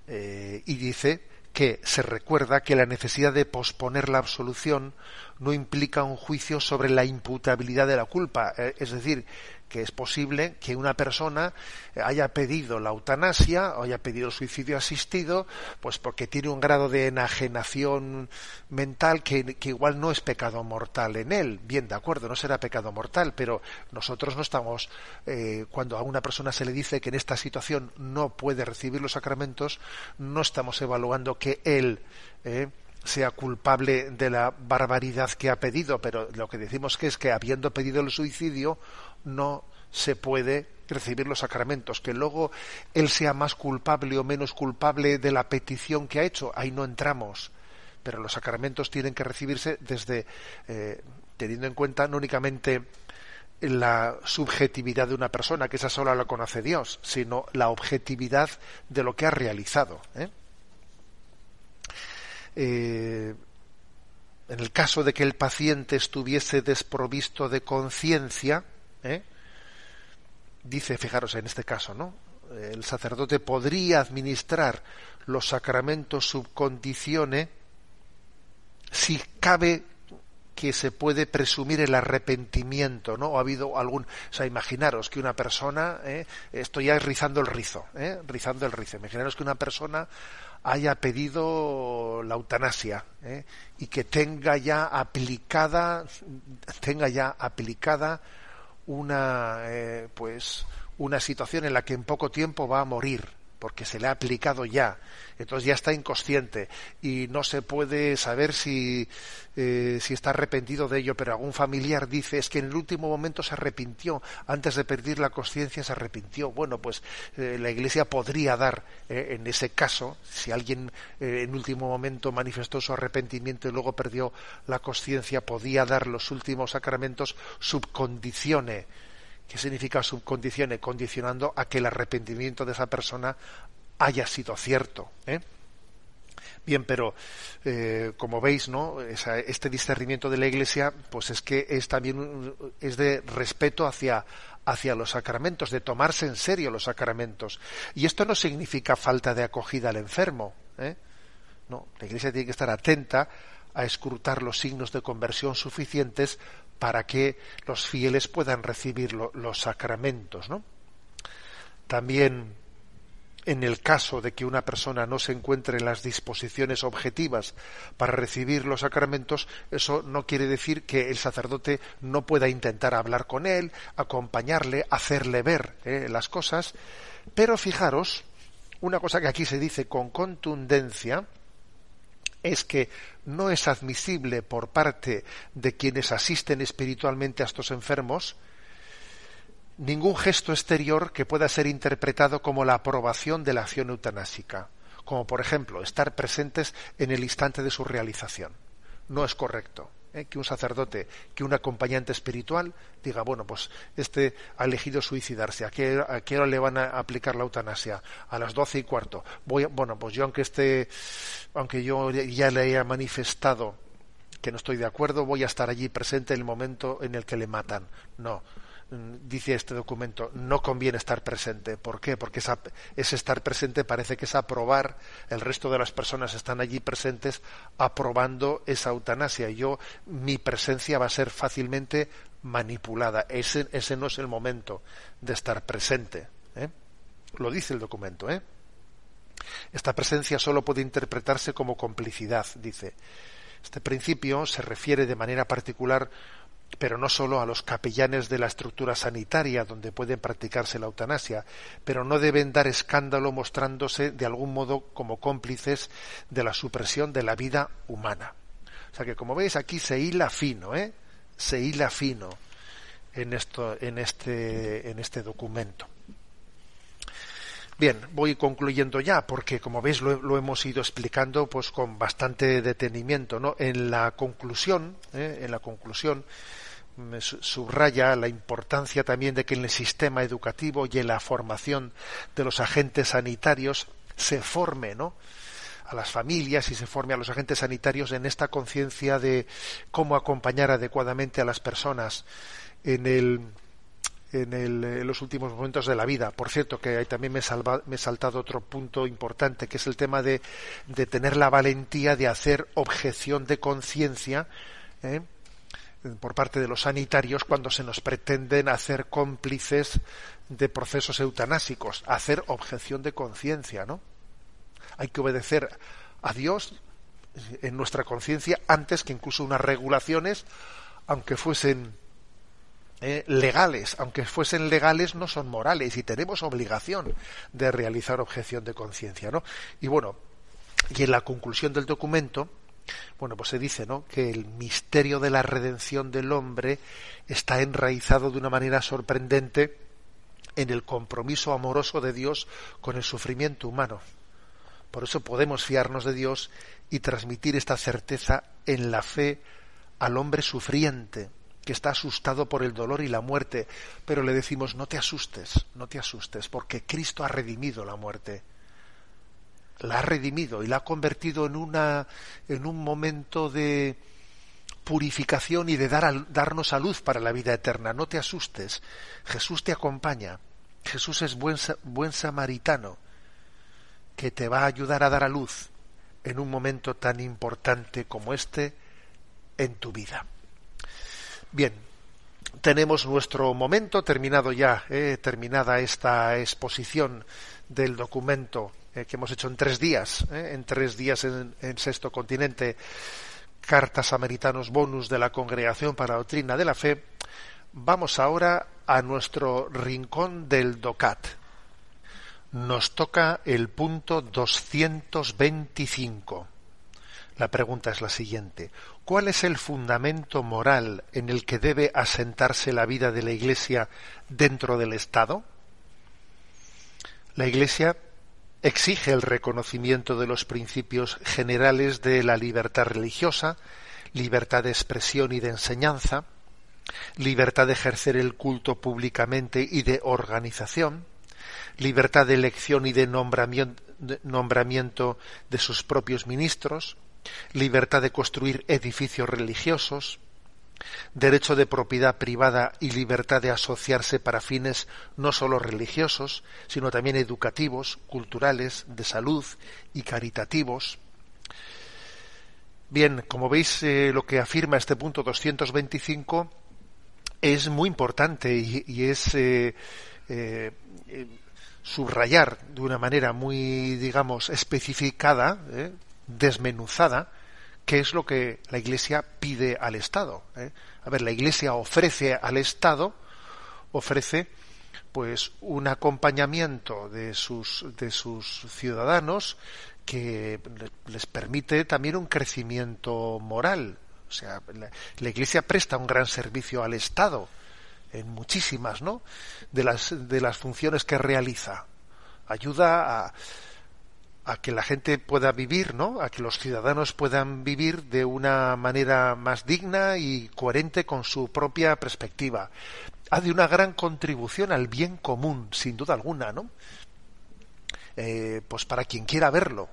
A: eh, y dice que se recuerda que la necesidad de posponer la absolución no implica un juicio sobre la imputabilidad de la culpa, eh, es decir, que es posible que una persona haya pedido la eutanasia o haya pedido el suicidio asistido, pues porque tiene un grado de enajenación mental que, igual no es pecado mortal en él. Bien, de acuerdo, no será pecado mortal, pero nosotros no estamos, eh, cuando a una persona se le dice que en esta situación no puede recibir los sacramentos, no estamos evaluando que él eh, sea culpable de la barbaridad que ha pedido, pero lo que decimos que es que habiendo pedido el suicidio no se puede recibir los sacramentos, que luego él sea más culpable o menos culpable de la petición que ha hecho, ahí no entramos. Pero los sacramentos tienen que recibirse desde eh, teniendo en cuenta no únicamente la subjetividad de una persona, que esa sola la conoce Dios, sino la objetividad de lo que ha realizado. ¿eh? Eh, en el caso de que el paciente estuviese desprovisto de conciencia, ¿eh? dice, fijaros en este caso, ¿no? El sacerdote podría administrar los sacramentos subcondicione si cabe que se puede presumir el arrepentimiento, ¿no? O ha habido algún, o sea, imaginaros que una persona, ¿eh? esto ya rizando el rizo, ¿eh? rizando el rizo. Imaginaros que una persona haya pedido la eutanasia ¿eh? y que tenga ya aplicada, tenga ya aplicada una eh, pues una situación en la que en poco tiempo va a morir porque se le ha aplicado ya. Entonces ya está inconsciente y no se puede saber si eh, si está arrepentido de ello pero algún familiar dice es que en el último momento se arrepintió antes de perder la conciencia se arrepintió bueno pues eh, la iglesia podría dar eh, en ese caso si alguien en último momento manifestó su arrepentimiento y luego perdió la conciencia podía dar los últimos sacramentos subcondicione ¿Qué significa subcondicione? Condicionando a que el arrepentimiento de esa persona haya sido cierto. ¿eh? Bien, pero eh, como veis, ¿no? Esa, este discernimiento de la Iglesia, pues es que es también es de respeto hacia hacia los sacramentos, de tomarse en serio los sacramentos. Y esto no significa falta de acogida al enfermo. ¿eh? No, la Iglesia tiene que estar atenta a escrutar los signos de conversión suficientes para que los fieles puedan recibir lo, los sacramentos, ¿no? También en el caso de que una persona no se encuentre en las disposiciones objetivas para recibir los sacramentos, eso no quiere decir que el sacerdote no pueda intentar hablar con él, acompañarle, hacerle ver eh, las cosas, pero fijaros, una cosa que aquí se dice con contundencia, es que no es admisible por parte de quienes asisten espiritualmente a estos enfermos ningún gesto exterior que pueda ser interpretado como la aprobación de la acción eutanásica, como por ejemplo estar presentes en el instante de su realización. No es correcto ¿eh? que un sacerdote, que un acompañante espiritual diga, bueno, pues este ha elegido suicidarse, ¿a qué, a qué hora le van a aplicar la eutanasia? A las doce y cuarto. Voy, bueno, pues yo aunque esté, aunque yo ya le haya manifestado que no estoy de acuerdo, voy a estar allí presente en el momento en el que le matan. No, dice este documento, no conviene estar presente. ¿Por qué? Porque esa, ese estar presente parece que es aprobar, el resto de las personas están allí presentes aprobando esa eutanasia. Yo, mi presencia va a ser fácilmente manipulada. Ese, ese no es el momento de estar presente. ¿eh? Lo dice el documento. ¿eh? Esta presencia solo puede interpretarse como complicidad, dice. Este principio se refiere de manera particular pero no solo a los capellanes de la estructura sanitaria donde pueden practicarse la eutanasia, pero no deben dar escándalo mostrándose de algún modo como cómplices de la supresión de la vida humana. O sea que como veis aquí se hila fino, ¿eh? Se hila fino en esto, en este, en este documento. Bien, voy concluyendo ya, porque como veis lo, hemos ido explicando pues con bastante detenimiento, ¿no? En la conclusión, ¿eh? en la conclusión, subraya la importancia también de que en el sistema educativo y en la formación de los agentes sanitarios se forme, ¿no? a las familias y se forme a los agentes sanitarios en esta conciencia de cómo acompañar adecuadamente a las personas en el en, el- en los últimos momentos de la vida. Por cierto, que también me, me he saltado otro punto importante, que es el tema de, de tener la valentía de hacer objeción de conciencia ¿eh? Por parte de los sanitarios cuando se nos pretenden hacer cómplices de procesos eutanásicos, hacer objeción de conciencia, ¿no? Hay que obedecer a Dios en nuestra conciencia antes que incluso unas regulaciones, aunque fuesen eh, legales, aunque fuesen legales, no son morales y tenemos obligación de realizar objeción de conciencia, ¿no? Y bueno, y en la conclusión del documento, bueno, pues se dice, ¿no? Que el misterio de la redención del hombre está enraizado de una manera sorprendente en el compromiso amoroso de Dios con el sufrimiento humano. Por eso podemos fiarnos de Dios y transmitir esta certeza en la fe al hombre sufriente, que está asustado por el dolor y la muerte, pero le decimos no te asustes, no te asustes, porque Cristo ha redimido la muerte. La ha redimido y la ha convertido en una en un momento de purificación y de dar a- darnos a luz para la vida eterna. No te asustes. Jesús te acompaña. Jesús es buen, buen samaritano que te va a ayudar a dar a luz en un momento tan importante como este en tu vida. Bien, tenemos nuestro momento terminado ya, eh, terminada esta exposición del documento eh, que hemos hecho en tres días, eh, en tres días en, Sexto Continente, Cartas Samaritanos Bonus de la Congregación para la Doctrina de la Fe. Vamos ahora a nuestro rincón del DOCAT. Nos toca el punto 225. La pregunta es la siguiente. ¿Cuál es el fundamento moral en el que debe asentarse la vida de la Iglesia dentro del Estado? La Iglesia exige el reconocimiento de los principios generales de la libertad religiosa, libertad de expresión y de enseñanza, libertad de ejercer el culto públicamente y de organización, libertad de elección y de nombramiento, de sus propios ministros, libertad de construir edificios religiosos, derecho de propiedad privada y libertad de asociarse para fines no sólo religiosos, sino también educativos, culturales, de salud y caritativos. Bien, como veis, eh, lo que afirma este punto 225 es muy importante y, es eh, eh, subrayar de una manera muy, digamos, especificada, desmenuzada, qué es lo que la Iglesia pide al Estado. eh. A ver, la Iglesia ofrece al Estado, ofrece pues un acompañamiento de sus de sus ciudadanos que le- les permite también un crecimiento moral. O sea, la, la Iglesia presta un gran servicio al Estado en muchísimas, ¿no? De las de las funciones que realiza. Ayuda a a que la gente pueda vivir, ¿no? A que los ciudadanos puedan vivir de una manera más digna y coherente con su propia perspectiva. Hace una gran contribución al bien común, sin duda alguna, ¿no? Eh, pues para quien quiera verlo,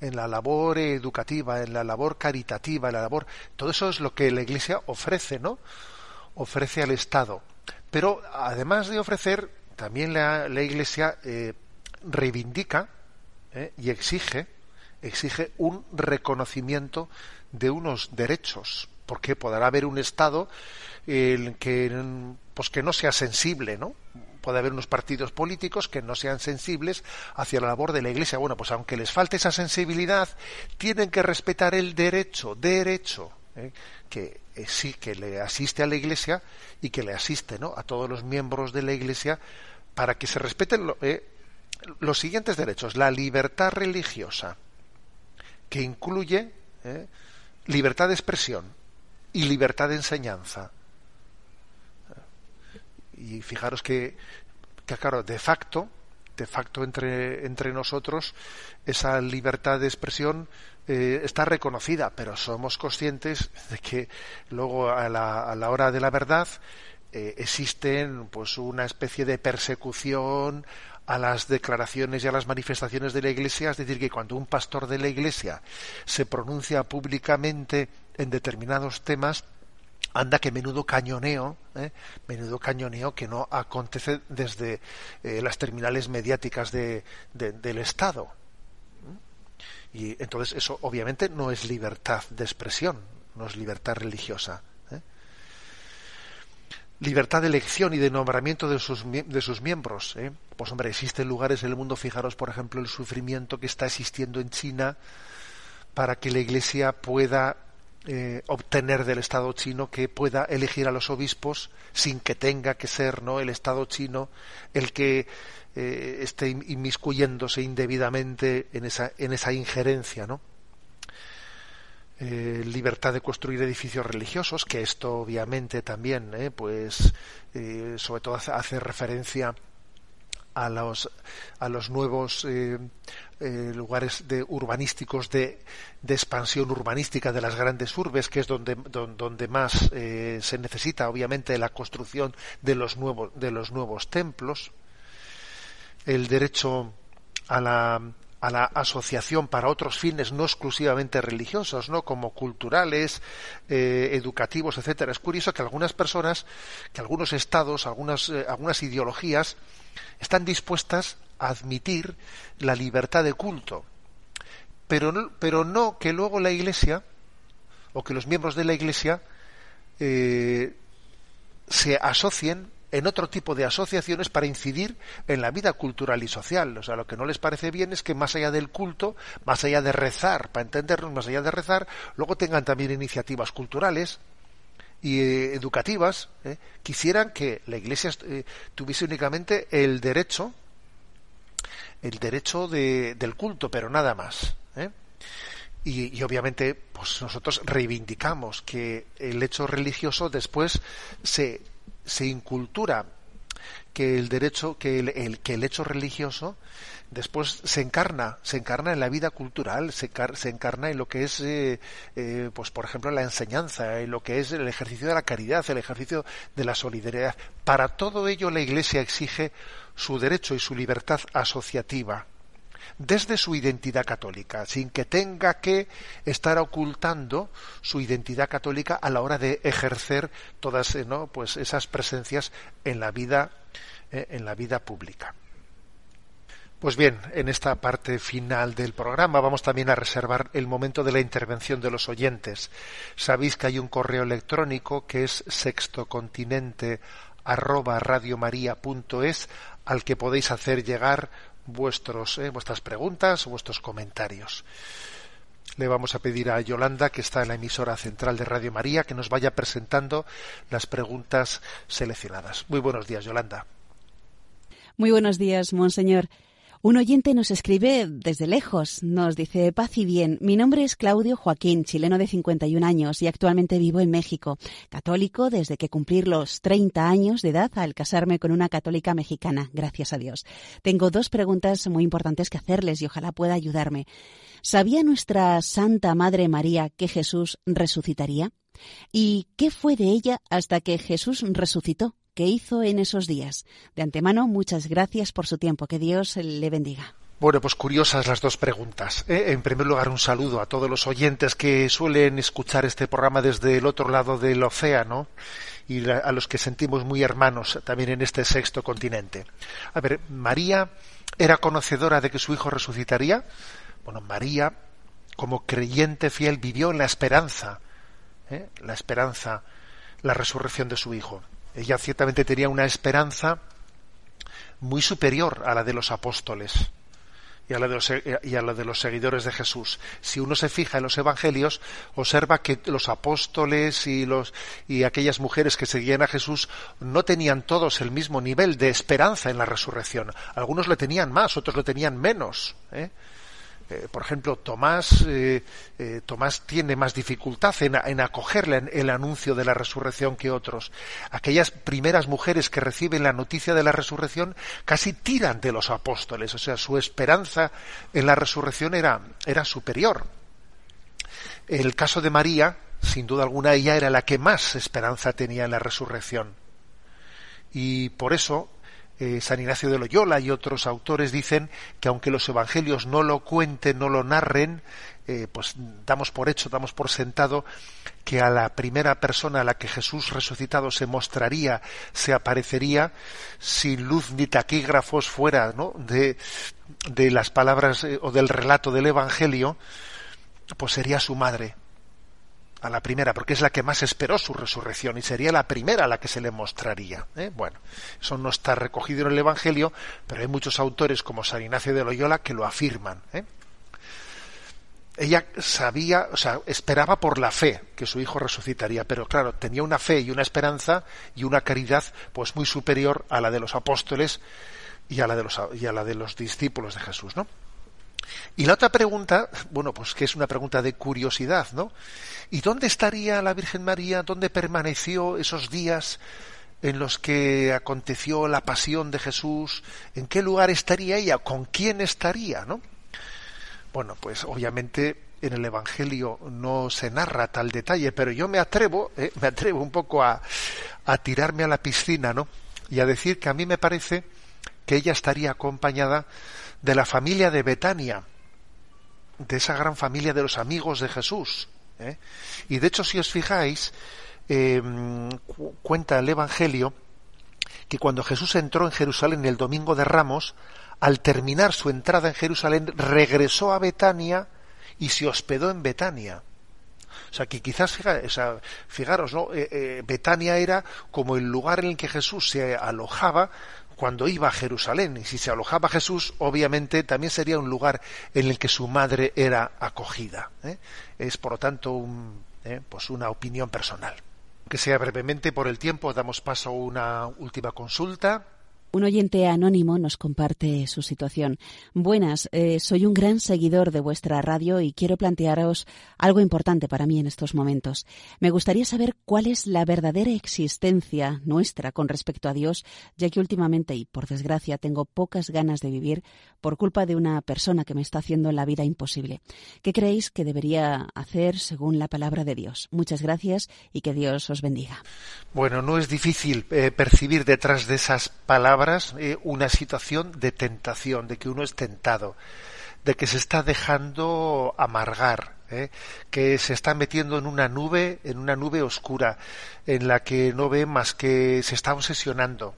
A: en la labor educativa, en la labor caritativa, en la labor, todo eso es lo que la Iglesia ofrece, ¿no? Ofrece al Estado. Pero además de ofrecer, también la, la Iglesia eh, reivindica ¿eh? y exige exige un reconocimiento de unos derechos porque podrá haber un estado en que pues que no sea sensible no puede haber unos partidos políticos que no sean sensibles hacia la labor de la iglesia bueno pues aunque les falte esa sensibilidad tienen que respetar el derecho derecho ¿eh? que eh, sí que le asiste a la iglesia y que le asiste no a todos los miembros de la iglesia para que se respeten lo- los siguientes derechos. La libertad religiosa, que incluye eh, libertad de expresión y libertad de enseñanza. Y fijaros que, claro, de facto, de facto entre, entre nosotros, esa libertad de expresión eh, está reconocida, pero somos conscientes de que luego a la, a la hora de la verdad eh, existen pues una especie de persecución a las declaraciones y a las manifestaciones de la Iglesia, es decir, que cuando un pastor de la Iglesia se pronuncia públicamente en determinados temas, anda que menudo cañoneo, ¿eh? menudo cañoneo que no acontece desde eh, las terminales mediáticas de, de- del Estado. Y entonces eso obviamente no es libertad de expresión, no es libertad religiosa. Libertad de elección y de nombramiento de sus, de sus miembros. ¿eh? Pues hombre, existen lugares en el mundo, fijaros por ejemplo el sufrimiento que está existiendo en China para que la Iglesia pueda eh, obtener del Estado chino que pueda elegir a los obispos sin que tenga que ser no el Estado chino el que eh, esté in- inmiscuyéndose indebidamente en esa en esa injerencia, ¿no? Eh, libertad de construir edificios religiosos, que esto obviamente también, eh, pues, eh, sobre todo hace, referencia a los a los nuevos lugares de urbanísticos de, de expansión urbanística de las grandes urbes que es donde don- donde más se necesita obviamente la construcción de los nuevos de los nuevos templos. El derecho a la a la asociación para otros fines no exclusivamente religiosos, ¿no? como culturales, eh, educativos, etcétera. Es curioso que algunas personas, que algunos estados, algunas, eh, algunas ideologías están dispuestas a admitir la libertad de culto, pero no, pero no que luego la Iglesia o que los miembros de la Iglesia eh, se asocien en otro tipo de asociaciones para incidir en la vida cultural y social. O sea, lo que no les parece bien es que más allá del culto, más allá de rezar, para entendernos, más allá de rezar, luego tengan también iniciativas culturales y eh, educativas. ¿eh? Quisieran que la Iglesia eh, tuviese únicamente el derecho, el derecho de- del culto, pero nada más. Y, y obviamente, pues nosotros reivindicamos que el hecho religioso después se, se incultura que el derecho, que el, que el hecho religioso después se encarna, se encarna en la vida cultural, se, se encarna en lo que es, eh, eh, pues por ejemplo, la enseñanza, en lo que es el ejercicio de la caridad, el ejercicio de la solidaridad. Para todo ello la Iglesia exige su derecho y su libertad asociativa desde su identidad católica, sin que tenga que estar ocultando su identidad católica a la hora de ejercer todas eh, pues esas presencias en la vida eh, en la vida pública. Pues bien, en esta parte final del programa vamos también a reservar el momento de la intervención de los oyentes. Sabéis que hay un correo electrónico que es sextocontinente arroba al que podéis hacer llegar vuestros, eh, vuestras preguntas vuestros comentarios. Le vamos a pedir a Yolanda, que está en la emisora central de Radio María, que nos vaya presentando las preguntas seleccionadas. Muy buenos días, Yolanda.
E: Muy buenos días, monseñor. Un oyente nos escribe desde lejos. Nos dice, paz y bien. Mi nombre es Claudio Joaquín, chileno de 51 años y actualmente vivo en México. Católico desde que cumplí los 30 años de edad al casarme con una católica mexicana, gracias a Dios. Tengo dos preguntas muy importantes que hacerles y ojalá pueda ayudarme. ¿Sabía nuestra Santa Madre María que Jesús resucitaría? ¿Y qué fue de ella hasta que Jesús resucitó? ¿Qué hizo en esos días? De antemano, muchas gracias por su tiempo. Que Dios le bendiga.
A: Bueno, pues curiosas las dos preguntas. ¿eh? En primer lugar, un saludo a todos los oyentes que suelen escuchar este programa desde el otro lado del océano y a los que sentimos muy hermanos también en este sexto continente. A ver, María era conocedora de que su hijo resucitaría. Bueno, María, como creyente fiel, vivió en la esperanza, ¿eh? la esperanza, la resurrección de su hijo. Ella ciertamente tenía una esperanza muy superior a la de los apóstoles y a la de los, y a la de los seguidores de Jesús. Si uno se fija en los evangelios, observa que los apóstoles y los y aquellas mujeres que seguían a Jesús no tenían todos el mismo nivel de esperanza en la resurrección. Algunos le tenían más, otros le tenían menos. ¿eh? Eh, por ejemplo, Tomás, eh, eh, Tomás tiene más dificultad en, en acoger el anuncio de la resurrección que otros. Aquellas primeras mujeres que reciben la noticia de la resurrección casi tiran de los apóstoles, o sea, su esperanza en la resurrección era, era superior. El caso de María, sin duda alguna, ella era la que más esperanza tenía en la resurrección. Y por eso eh, San Ignacio de Loyola y otros autores dicen que aunque los evangelios no lo cuenten, no lo narren, eh, pues damos por hecho, damos por sentado que a la primera persona a la que Jesús resucitado se mostraría, se aparecería, sin luz ni taquígrafos fuera de, de las palabras eh, o del relato del Evangelio, pues sería su madre, a la primera, porque es la que más esperó su resurrección y sería la primera a la que se le mostraría. ¿eh? Bueno, eso no está recogido en el Evangelio, pero hay muchos autores como San Ignacio de Loyola que lo afirman. ¿eh? Ella sabía, o sea, esperaba por la fe que su hijo resucitaría, pero claro, tenía una fe y una esperanza y una caridad pues muy superior a la de los apóstoles y a la de los, y a la de los discípulos de Jesús, ¿no? Y la otra pregunta, bueno, pues que es una pregunta de curiosidad, ¿no? ¿Y dónde estaría la Virgen María? ¿Dónde permaneció esos días en los que aconteció la pasión de Jesús? ¿En qué lugar estaría ella? ¿Con quién estaría, no? Bueno, pues obviamente en el Evangelio no se narra tal detalle, pero yo me atrevo, eh, me atrevo un poco a, a tirarme a la piscina, ¿no? Y a decir que a mí me parece que ella estaría acompañada de la familia de Betania, de esa gran familia de los amigos de Jesús. ¿eh? Y de hecho, si os fijáis, eh, cuenta el Evangelio que cuando Jesús entró en Jerusalén el domingo de Ramos, al terminar su entrada en Jerusalén, regresó a Betania y se hospedó en Betania. O sea, que quizás, fijaros, ¿no? Eh, Betania era como el lugar en el que Jesús se alojaba cuando iba a Jerusalén. Y si se alojaba Jesús, obviamente también sería un lugar en el que su madre era acogida. ¿eh? Es, por lo tanto, un, ¿eh? pues una opinión personal. Que sea brevemente por el tiempo, damos paso a una última consulta.
E: Un oyente anónimo nos comparte su situación. Buenas, eh, soy un gran seguidor de vuestra radio y quiero plantearos algo importante para mí en estos momentos. Me gustaría saber cuál es la verdadera existencia nuestra con respecto a Dios, ya que últimamente y por desgracia tengo pocas ganas de vivir por culpa de una persona que me está haciendo la vida imposible. ¿Qué creéis que debería hacer según la palabra de Dios? Muchas gracias y que Dios os bendiga.
A: Bueno, no es difícil eh, percibir detrás de esas palabras eh, una situación de tentación, de que uno es tentado, de que se está dejando amargar, eh, que se está metiendo en una nube, en una nube oscura, en la que no ve más que se está obsesionando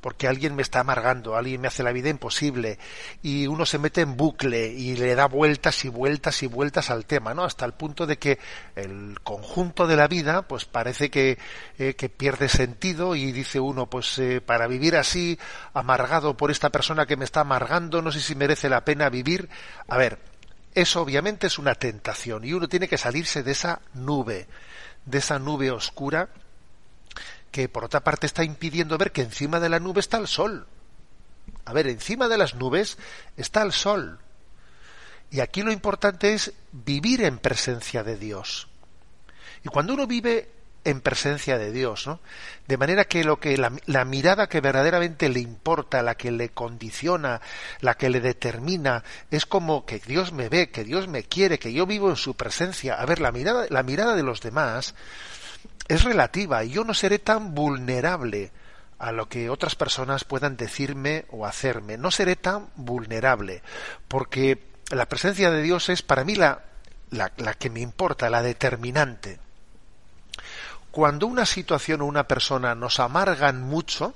A: porque alguien me está amargando, alguien me hace la vida imposible y uno se mete en bucle y le da vueltas y vueltas y vueltas al tema, ¿no? Hasta el punto de que el conjunto de la vida, pues parece que, eh, que pierde sentido y dice uno, pues eh, para vivir así, amargado por esta persona que me está amargando, no sé si merece la pena vivir. A ver, eso obviamente es una tentación y uno tiene que salirse de esa nube, de esa nube oscura que por otra parte está impidiendo ver que encima de la nube está el sol. A ver, encima de las nubes está el sol. Y aquí lo importante es vivir en presencia de Dios. Y cuando uno vive en presencia de Dios, ¿no? De manera que lo que la, la, mirada que verdaderamente le importa, la que le condiciona, la que le determina, es como que Dios me ve, que Dios me quiere, que yo vivo en su presencia. A ver, la mirada, la mirada de los demás es relativa y yo no seré tan vulnerable a lo que otras personas puedan decirme o hacerme. No seré tan vulnerable, porque la presencia de Dios es para mí la, la, la, que me importa, la determinante. Cuando una situación o una persona nos amargan mucho,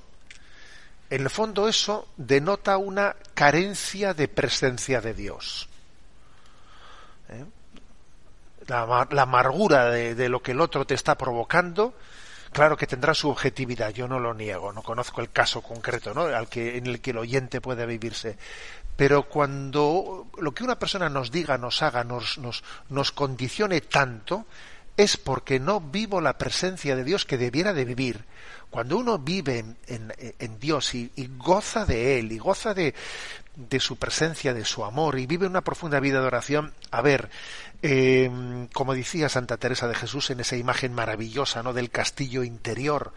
A: en el fondo eso denota una carencia de presencia de Dios. ¿Eh? La, la amargura de, de, lo que el otro te está provocando, claro que tendrá su objetividad, yo no lo niego, no conozco el caso concreto ¿no? Al que, en el que el oyente puede vivirse. Pero cuando lo que una persona nos diga, nos haga, nos, nos, nos condicione tanto, es porque no vivo la presencia de Dios que debiera de vivir. Cuando uno vive en, Dios y, goza de Él y goza de, de, su presencia, de su amor y vive una profunda vida de oración, a ver, eh, como decía Santa Teresa de Jesús en esa imagen maravillosa ¿no? del castillo interior,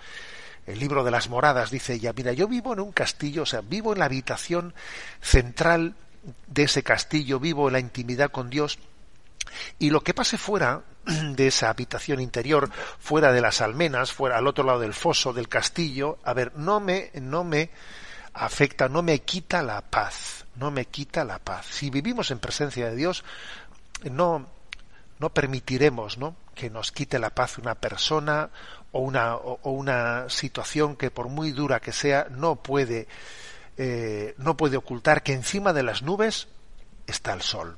A: el libro de las moradas, dice ella, mira, yo vivo en un castillo, o sea, vivo en la habitación central de ese castillo, vivo en la intimidad con Dios, y lo que pase fuera de esa habitación interior, fuera de las almenas, fuera al otro lado del foso del castillo, a ver, no me, no me afecta, no me quita la paz, no me quita la paz. Si vivimos en presencia de Dios, no, no permitiremos ¿no? que nos quite la paz una persona o una, o, una situación que por muy dura que sea no puede, eh, no puede ocultar que encima de las nubes está el sol.